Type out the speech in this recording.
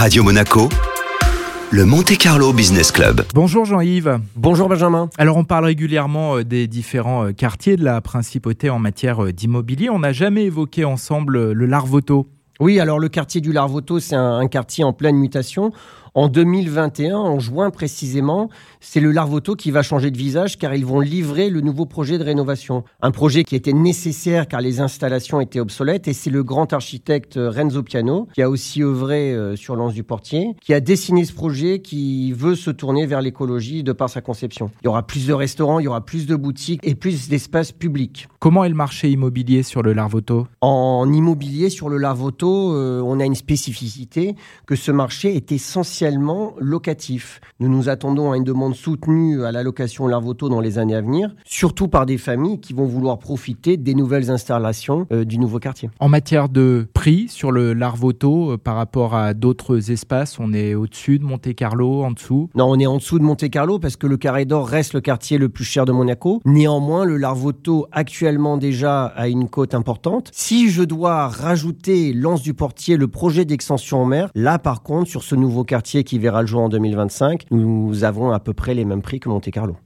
Radio Monaco, le Monte Carlo Business Club. Bonjour Jean-Yves. Bonjour Benjamin. Alors on parle régulièrement euh, des différents euh, quartiers de la principauté en matière euh, d'immobilier. On n'a jamais évoqué ensemble le Larvoto. Oui, alors le quartier du Larvoto, c'est un, un, quartier en pleine mutation. En 2021, en juin précisément, c'est le Larvoto qui va changer de visage car ils vont livrer le nouveau projet de rénovation. Un projet qui était nécessaire car les installations étaient obsolètes et c'est le grand architecte Renzo Piano qui a aussi œuvré euh, sur l'Anse du Portier, qui a dessiné ce projet qui veut se tourner vers l'écologie de par sa conception. Il y aura plus de restaurants, il y aura plus de boutiques et plus d'espaces publics. Comment est le marché immobilier sur le Larvoto? En immobilier sur le Larvoto, euh, on a une spécificité que ce marché est essentiel locatif. Nous nous attendons à une demande soutenue à la location Larvoto dans les années à venir, surtout par des familles qui vont vouloir profiter des nouvelles installations euh, du nouveau quartier. En matière de prix sur le Larvoto euh, par rapport à d'autres espaces, on est au-dessus de Monte Carlo, en dessous? Non, on est en dessous de Monte Carlo parce que le Carré d'Or reste le quartier le plus cher de Monaco. Néanmoins, le Larvoto actuellement déjà a une cote importante. Si je dois rajouter l'Anse du Portier, le projet d'extension en mer, là par contre, sur ce nouveau qui verra le jour en 2025, nous avons à peu près les mêmes prix que Monte Carlo.